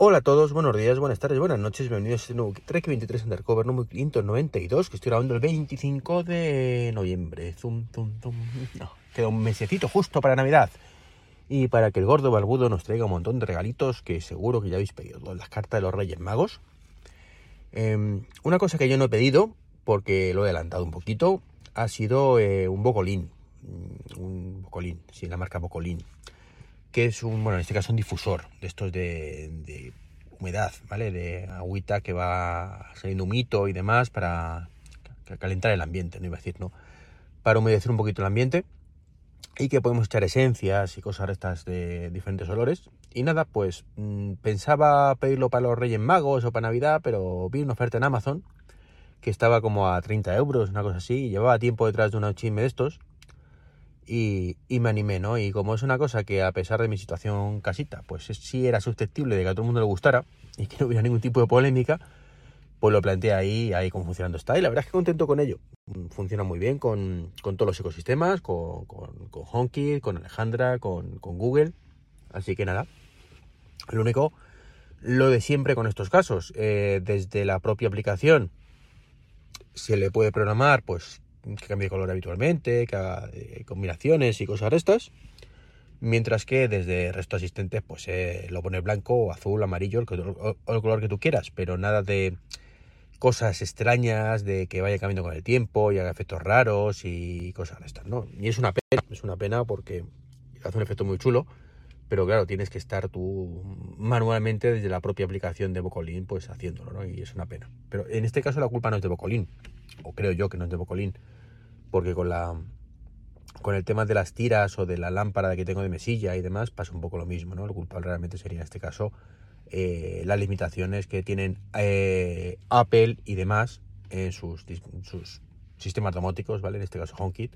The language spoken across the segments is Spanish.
Hola a todos, buenos días, buenas tardes, buenas noches, bienvenidos a este nuevo Trek 23 Undercover número 592 que estoy grabando el 25 de noviembre. Zum, zum. No, queda un mesecito justo para Navidad y para que el gordo barbudo nos traiga un montón de regalitos que seguro que ya habéis pedido, las cartas de los Reyes Magos. Eh, una cosa que yo no he pedido, porque lo he adelantado un poquito, ha sido eh, un bocolín. Mm, un bocolín, sí, la marca Bocolín que es un, bueno, en este caso un difusor de estos de, humedad, ¿vale? De agüita que va saliendo humito y demás para calentar el ambiente, no iba a decir, ¿no? Para humedecer un poquito el ambiente y que podemos echar esencias y cosas estas de diferentes olores. Y nada, pues mm, pensaba pedirlo para los Reyes Magos o para Navidad, pero vi una oferta en Amazon que estaba como a 30 euros, una cosa así, y llevaba tiempo detrás de una chisme de estos y, me animé, ¿no? Y como es una cosa que a pesar de mi situación casita, pues sí era susceptible de que a todo el mundo le gustara y que no hubiera ningún tipo de polémica, pues lo planteé ahí, ahí cómo funcionando está. Y la verdad es que contento con ello. Funciona muy bien con, todos los ecosistemas, con, con, con HomeKit, con Alejandra, con, Google. Así que nada, lo único, lo de siempre con estos casos, eh, desde la propia aplicación se le puede programar, pues que cambie de color habitualmente, que haga eh, combinaciones y cosas de estas. Mientras que desde resto asistentes, pues eh, lo pone blanco, azul, amarillo, el, el color que tú quieras, pero nada de cosas extrañas, de que vaya cambiando con el tiempo y haga efectos raros y cosas de estas, ¿no? Y es una pena, es una pena porque hace un efecto muy chulo, pero claro, tienes que estar tú manualmente desde la propia aplicación de Bocolín, pues haciéndolo, ¿no? Y es una pena. Pero en este caso la culpa no es de Bocolín, o creo yo que no es de Bocolín, porque con la con el tema de las tiras o de la lámpara que tengo de mesilla y demás pasa un poco lo mismo, ¿no? Lo culpable realmente sería en este caso eh, las limitaciones que tienen eh, Apple y demás en sus, sus sistemas domóticos, ¿vale? En este caso HomeKit,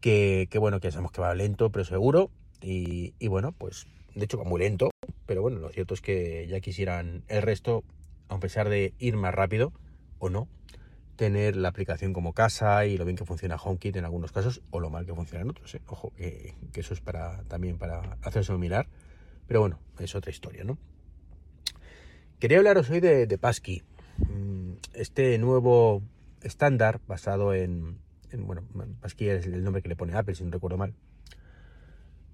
que, que bueno, que sabemos que va lento pero seguro y, y, bueno, pues de hecho va muy lento, pero bueno, lo cierto es que ya quisieran el resto, a pesar de ir más rápido o no, tener la aplicación como casa y lo bien que funciona HomeKit en algunos casos o lo mal que funciona en otros. ¿eh? Ojo, que, eso es para también para hacerse mirar. Pero bueno, es otra historia, ¿no? Quería hablaros hoy de, de Passkey. Mm, este nuevo estándar basado en, bueno, Passkey es el nombre que le pone Apple, si no recuerdo mal.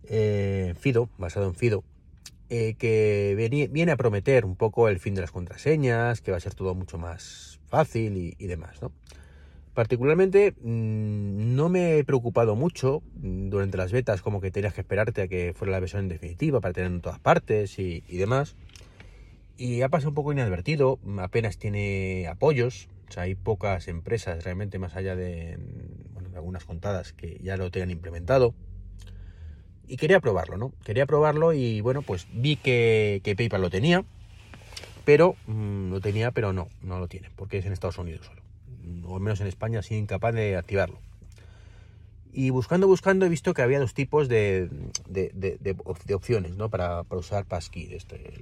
Eh, Fido, basado en Fido, eh, que viene a prometer un poco el fin de las contraseñas, que va a ser todo mucho más fácil y, demás, ¿no? Particularmente mm, no me he preocupado mucho durante las betas como que tenías que esperarte a que fuera la versión definitiva para tener en todas partes y, demás. Y ha pasado un poco inadvertido, apenas tiene apoyos, o sea, hay pocas empresas realmente más allá de, bueno, de algunas contadas que ya lo tengan implementado y quería probarlo, ¿no? Quería probarlo y bueno, pues vi que, PayPal lo tenía, pero mm, lo tenía, pero no, no lo tiene, porque es en Estados Unidos solo. O al menos en España, así incapaz de activarlo. Y buscando, buscando, he visto que había dos tipos de, de, opciones, ¿no? Para, usar Passkey, este,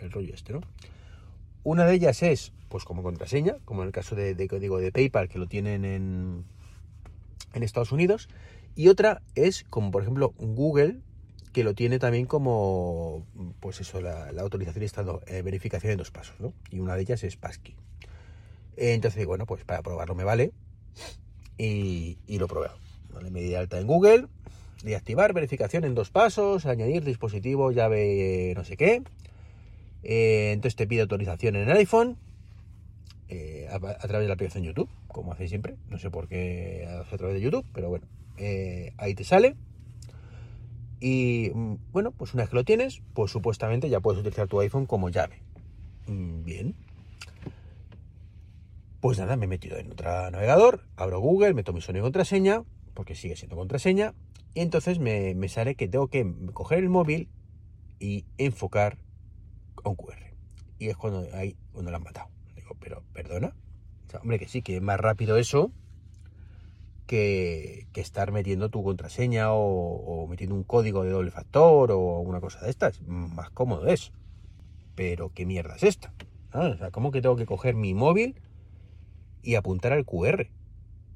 el, rollo este, ¿no? Una de ellas es, pues como contraseña, como en el caso de, código de PayPal, que lo tienen en, en Estados Unidos. Y otra es como por ejemplo Google, que lo tiene también como, pues eso, la, autorización y estado, eh, verificación en dos pasos, ¿no? Y una de ellas es Passkey. Entonces, bueno, pues para probarlo me vale y, lo probé. ¿vale? Me di alta en Google, de activar verificación en dos pasos, añadir dispositivo, llave no sé qué. Eh, entonces te pide autorización en el iPhone eh, a, través de la aplicación YouTube, como hacéis siempre. No sé por qué a través de YouTube, pero bueno. Eh, ahí te sale. Y mm, bueno, pues una vez que lo tienes, pues supuestamente ya puedes utilizar tu iPhone como llave. Mm, bien. Pues nada, me he metido en otro navegador, abro Google, meto mi sonido y contraseña, porque sigue siendo contraseña, y entonces me, sale que tengo que coger el móvil y enfocar a un QR. Y es cuando ahí cuando lo han matado. Digo, pero perdona. hombre, que sí, que es más rápido eso que, estar metiendo tu contraseña o, metiendo un código de doble factor o una cosa de estas. Más cómodo es. Pero ¿qué mierda es esta? O sea, ¿cómo que tengo que coger mi móvil y apuntar al QR?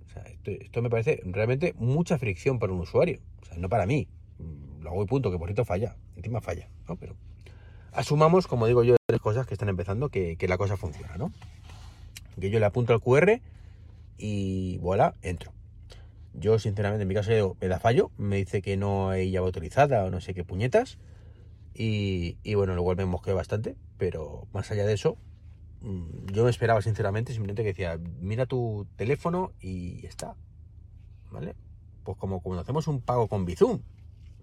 O sea, esto, me parece realmente mucha fricción para un usuario. O sea, no para mí. Lo hago y punto, que por cierto falla. Encima falla, ¿no? Pero asumamos, como digo yo, tres cosas que están empezando, que, que la cosa funciona, ¿no? Que yo le apunto al QR y voilà, entro. Yo, sinceramente, en mi caso me da fallo, me dice que no hay llave autorizada o no sé qué puñetas. Y, bueno, luego me mosqueo bastante, pero más allá de eso, mm, yo me esperaba sinceramente simplemente que decía, mira tu teléfono y está. ¿Vale? Pues como cuando hacemos un pago con Bizum,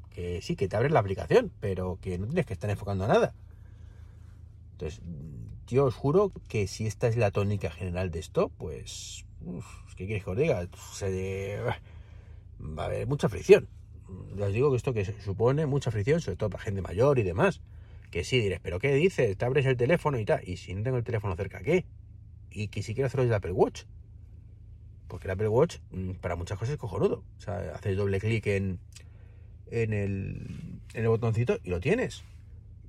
que sí, que te abres la aplicación, pero que no tienes que estar enfocando a nada. Entonces, yo os juro que si esta es la tónica general de esto, pues, ¿qué quieres que os diga? va a haber mucha fricción. Ya os digo que esto que supone mucha fricción, sobre todo para gente mayor y demás. Que sí, diréis, pero ¿qué dices? Te abres el teléfono y tal. Y si no tengo el teléfono cerca, ¿qué? Y que si quiero hacerlo desde Apple Watch. Porque el Apple Watch, mm, para muchas cosas, es cojonudo. O sea, haces doble clic en, en, el, en el botoncito y lo tienes.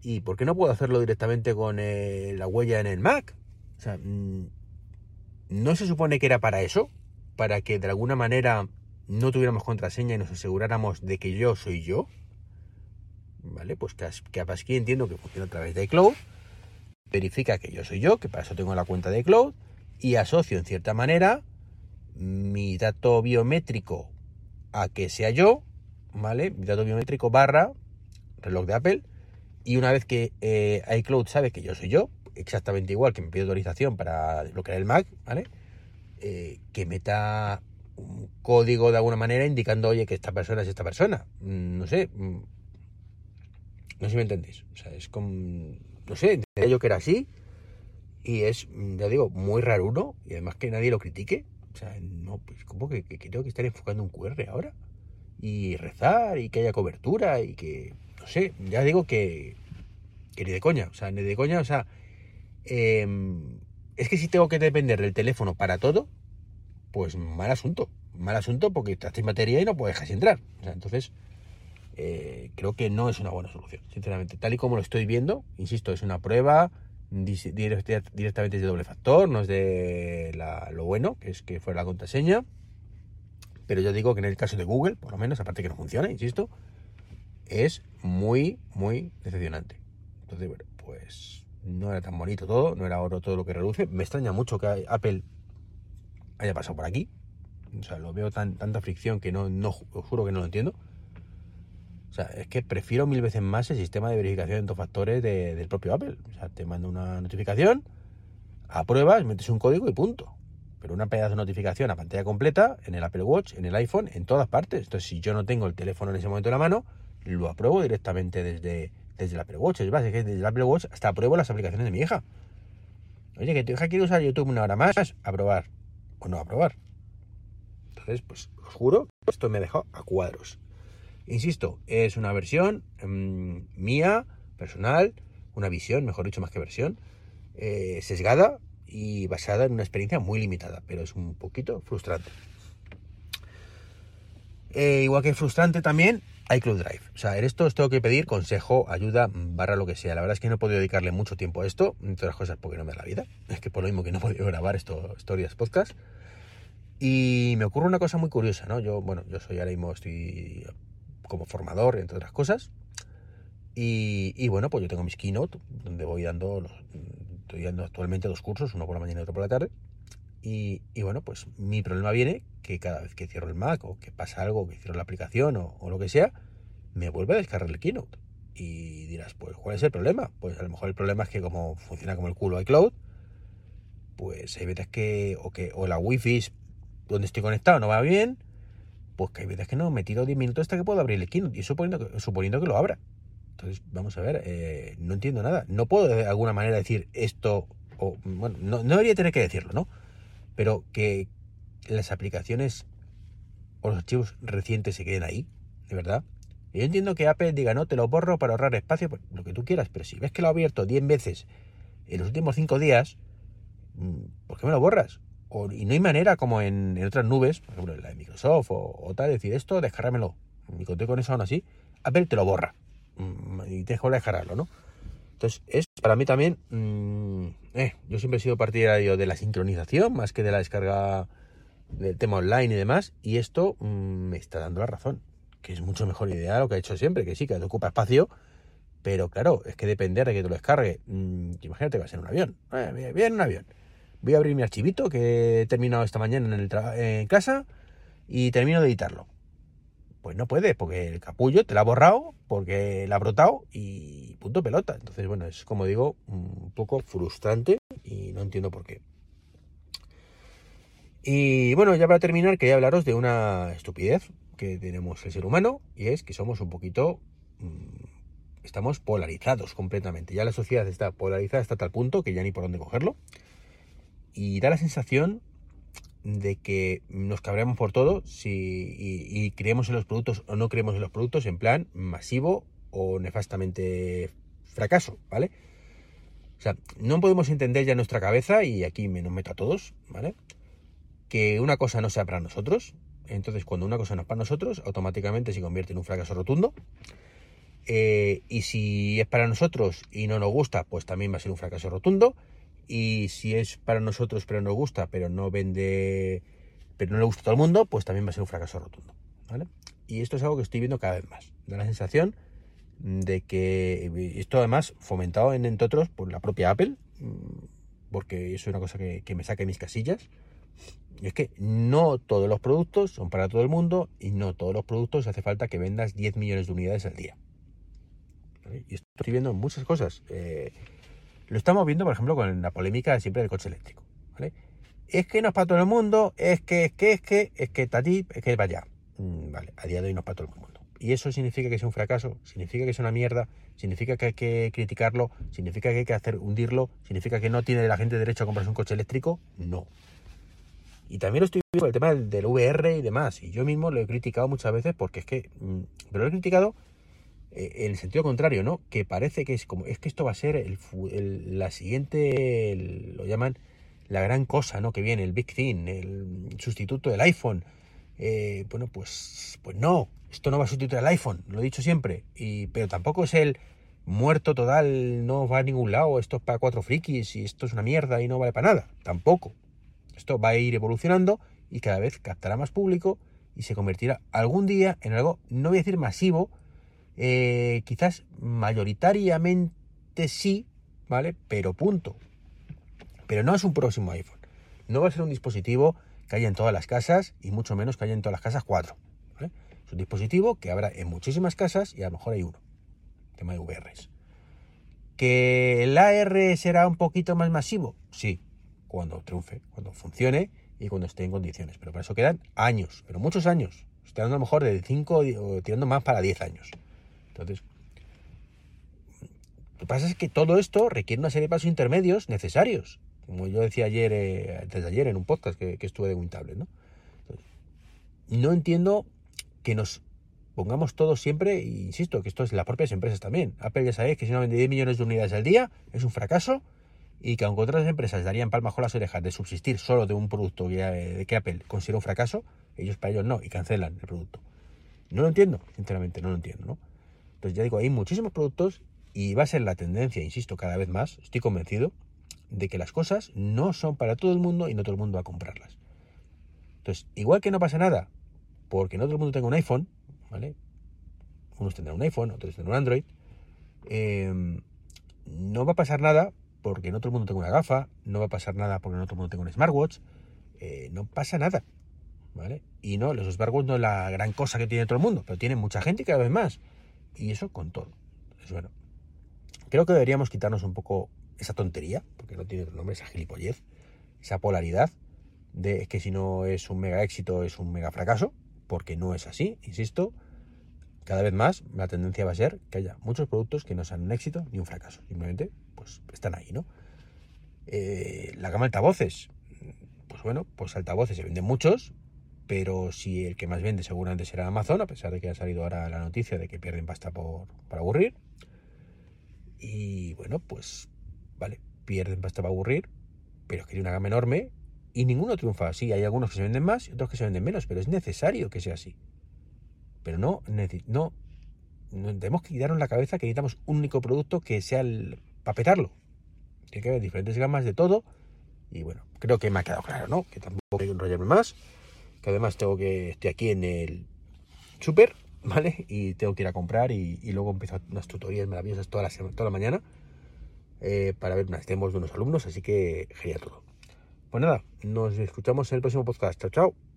¿Y por qué no puedo hacerlo directamente con eh, la huella en el Mac? O sea, mm, ¿no se supone que era para eso? Para que de alguna manera no tuviéramos contraseña y nos aseguráramos de que yo soy yo. ¿Vale? Pues que, que entiendo que funciona a través de iCloud. Verifica que yo soy yo, que para eso tengo la cuenta de iCloud. Y asocio en cierta manera mi dato biométrico a que sea yo, ¿vale? Mi dato biométrico barra reloj de Apple y una vez que eh, iCloud sabe que yo soy yo, exactamente igual que me pide autorización para bloquear el Mac, ¿vale? Eh, que meta un código de alguna manera indicando, oye, que esta persona es esta persona. Mm, no sé. Mm, no sé si me entendéis. O sea, es como. No sé, yo que era así. Y es, mm, ya digo, muy raro uno. Y además que nadie lo critique. O sea, no, pues como que, que que estar enfocando un QR ahora. Y rezar y que haya cobertura y que no sé, ya digo que, que ni de coña, o sea, ni de coña, o sea, em, es que si tengo que depender del teléfono para todo, pues mal asunto, mal asunto porque estás sin batería y no puedes dejar entrar, o sea, entonces eh, creo que no es una buena solución, sinceramente, tal y como lo estoy viendo, insisto, es una prueba directamente de doble factor, no es de lo bueno, que es que fuera la contraseña, pero yo digo que en el caso de Google, por lo menos, aparte que no funciona, insisto, es muy, muy decepcionante. Entonces, bueno, pues no era tan bonito todo, no era oro todo lo que reluce. Me extraña mucho que Apple haya pasado por aquí. O sea, lo veo tan, tanta fricción que no, no, os juro que no lo entiendo. O sea, es que prefiero mil veces más el sistema de verificación de dos factores del propio Apple. O sea, te manda una notificación, apruebas, metes un código y punto. Pero una pedazo de notificación a pantalla completa en el Apple Watch, en el iPhone, en todas partes. Entonces, si yo no tengo el teléfono en ese momento en la mano, lo apruebo directamente desde, desde el Apple Watch. Es básico, desde el Apple Watch hasta apruebo las aplicaciones de mi hija. Oye, que tu hija quiere usar YouTube una hora más, aprobar o no aprobar. Entonces, pues os juro, esto me ha dejado a cuadros. Insisto, es una versión mm, mía, personal, una visión, mejor dicho, más que versión, eh, sesgada y basada en una experiencia muy limitada, pero es un poquito frustrante. Eh, igual que frustrante también iCloud Drive. O sea, en esto os tengo que pedir consejo, ayuda, barra lo que sea. La verdad es que no he podido dedicarle mucho tiempo a esto, entre otras cosas porque no me da la vida. Es que por lo mismo que no he podido grabar esto, historias podcast. Y me ocurre una cosa muy curiosa, ¿no? Yo, bueno, yo soy ahora mismo, estoy como formador, entre otras cosas. Y, bueno, pues yo tengo mis keynote, donde voy dando, estoy dando actualmente dos cursos, uno por la mañana y otro por la tarde. Y, bueno, pues mi problema viene que cada vez que cierro el Mac o que pasa algo, que cierro la aplicación o, lo que sea, me vuelve a descargar el Keynote. Y dirás, pues, ¿cuál es el problema? Pues a lo mejor el problema es que como funciona como el culo iCloud, pues hay veces que o, que, o la Wi-Fi donde estoy conectado no va bien, pues que hay veces que no, me tiro 10 minutos hasta que puedo abrir el Keynote, y suponiendo que, suponiendo que lo abra. Entonces, vamos a ver, eh, no entiendo nada. No puedo de alguna manera decir esto, o bueno, no, no debería tener que decirlo, ¿no? Pero que las aplicaciones o los archivos recientes se queden ahí, de verdad. Yo entiendo que Apple diga, no, te lo borro para ahorrar espacio, pues, lo que tú quieras, pero si ves que lo ha abierto 10 veces en los últimos 5 días, mm, ¿por qué me lo borras? y no hay manera como en, otras nubes, por ejemplo en la de Microsoft o, tal, decir esto, descargámelo. Y conté con eso aún así, Apple te lo borra. Mm, y te deja descargarlo, ¿no? Entonces, es para mí también, mm, eh, yo siempre he sido partidario de la sincronización más que de la descarga del tema online y demás, y esto mm, me está dando la razón, que es mucho mejor idea lo que ha hecho siempre, que sí, que te ocupa espacio, Pero claro, es que depender de que te lo descargue. Mm, imagínate que va a ser un avión. Eh, bien, un avión. Voy a abrir mi archivito que he terminado esta mañana en, el en casa y termino de editarlo. Pues no puede, porque el capullo te lo ha borrado, porque la ha brotado y punto pelota. Entonces, bueno, es como digo, un poco frustrante y no entiendo por qué. Y bueno, ya para terminar, quería hablaros de una estupidez que tenemos el ser humano y es que somos un poquito mm, estamos polarizados completamente. Ya la sociedad está polarizada hasta tal punto que ya ni por dónde cogerlo. Y da la sensación de que nos cabremos por todo si, y, creemos en los productos o no creemos en los productos en plan masivo o nefastamente fracaso, ¿vale? O sea, no podemos entender ya en nuestra cabeza, y aquí me nos meto a todos, ¿vale? Que una cosa no sea para nosotros. Entonces, cuando una cosa no es para nosotros, automáticamente se convierte en un fracaso rotundo. Eh, y si es para nosotros y no nos gusta, pues también va a ser un fracaso rotundo. Y si es para nosotros pero nos gusta, pero no vende, pero no le gusta a todo el mundo, pues también va a ser un fracaso rotundo. ¿vale? Y esto es algo que estoy viendo cada vez más. Da la sensación de que esto además fomentado en, entre otros por la propia Apple, mm, porque eso es una cosa que, que me saca de mis casillas. Y es que no todos los productos son para todo el mundo y no todos los productos hace falta que vendas 10 millones de unidades al día. Y estoy viendo muchas cosas. Eh, lo estamos viendo, por ejemplo, con la polémica siempre del coche eléctrico. Es que no es para todo el mundo, es que, es que, es que, es que Tati, es que vaya. Mm, vale, a día de hoy no es para todo el mundo. ¿Y eso significa que es un fracaso? ¿Significa que es una mierda? ¿Significa que hay que criticarlo? ¿Significa que hay que hacer hundirlo? ¿Significa que no tiene la gente derecho a comprarse un coche eléctrico? No. Y también lo estoy viendo el tema del, VR y demás. Y yo mismo lo he criticado muchas veces porque es que. Mm, pero lo he criticado el sentido contrario, ¿no? Que parece que es como, es que esto va a ser el, la siguiente, lo llaman la gran cosa, ¿no? Que viene, el Big Thing, el sustituto del iPhone. Eh, bueno, pues, pues no, esto no va a sustituir al iPhone, lo he dicho siempre, y, pero tampoco es el muerto total, no va a ningún lado, esto es para cuatro frikis y esto es una mierda y no vale para nada, tampoco. Esto va a ir evolucionando y cada vez captará más público y se convertirá algún día en algo, no voy a decir masivo, eh, quizás mayoritariamente sí, ¿vale? Pero punto. Pero no es un próximo iPhone. No va a ser un dispositivo que haya en todas las casas y mucho menos que haya en todas las casas cuatro. Es un dispositivo que habrá en muchísimas casas y a lo mejor hay uno. Tema de VRs. ¿Que el AR será un poquito más masivo? Sí, cuando triunfe, cuando funcione y cuando esté en condiciones. Pero para eso quedan años, pero muchos años. Hablando a lo mejor de 5 o tirando más para 10 años. Entonces, lo que pasa es que todo esto requiere una serie de pasos intermedios necesarios. Como yo decía ayer, eh, desde ayer en un podcast que, estuve de WinTablet, ¿no? no entiendo que nos pongamos todos siempre, e insisto, que esto es las propias empresas también. Apple ya sabéis que si no vende 10 millones de unidades al día es un fracaso y que aunque otras empresas darían palmas con las orejas de subsistir solo de un producto que, que Apple considera un fracaso, ellos para ellos no y cancelan el producto. No lo entiendo, sinceramente, no lo entiendo, ¿no? Entonces ya digo, hay muchísimos productos y va a ser la tendencia, insisto, cada vez más, estoy convencido, de que las cosas no son para todo el mundo y no todo el mundo va a comprarlas. Entonces, igual que no pasa nada, porque no todo el mundo tenga un iPhone, ¿vale? Unos tendrán un iPhone, otros tendrán un Android. Em, no va a pasar nada porque no todo el mundo tenga una gafa, no va a pasar nada porque no todo el mundo tenga un smartwatch, eh, no pasa nada, ¿vale? Y no, los smartwatches no es la gran cosa que tiene todo el mundo, pero tiene mucha gente y cada vez más. Y eso con todo. Bueno. Creo que deberíamos quitarnos un poco esa tontería, porque no tiene otro nombre, esa gilipollez, esa polaridad de que si no es un mega éxito es un mega fracaso, porque no es así, insisto. Cada vez más la tendencia va a ser que haya muchos productos que no sean un éxito ni un fracaso. Simplemente, pues están ahí, ¿no? Eh, la gama de altavoces. Pues bueno, pues altavoces se venden muchos, pero si el que más vende seguramente será Amazon, a pesar de que ha salido ahora la noticia de que pierden pasta por, aburrir. Y bueno, pues vale, pierden pasta para aburrir, pero es que hay una gama enorme y ninguno triunfa. Sí, hay algunos que se venden más y otros que se venden menos, pero es necesario que sea así. Pero no, no, no tenemos que quitarnos la cabeza que necesitamos un único producto que sea el, para petarlo. Tiene que haber diferentes gamas de todo. Y bueno, creo que me ha quedado claro, ¿no? Que tampoco hay que enrollarme más que además tengo que estoy aquí en el super ¿vale? Y tengo que ir a comprar y, luego empiezo unas tutorías maravillosas toda la, toda la mañana eh, para ver unas demos de unos alumnos, así que genial todo. Pues nada, nos escuchamos en el próximo podcast. Chao, chao.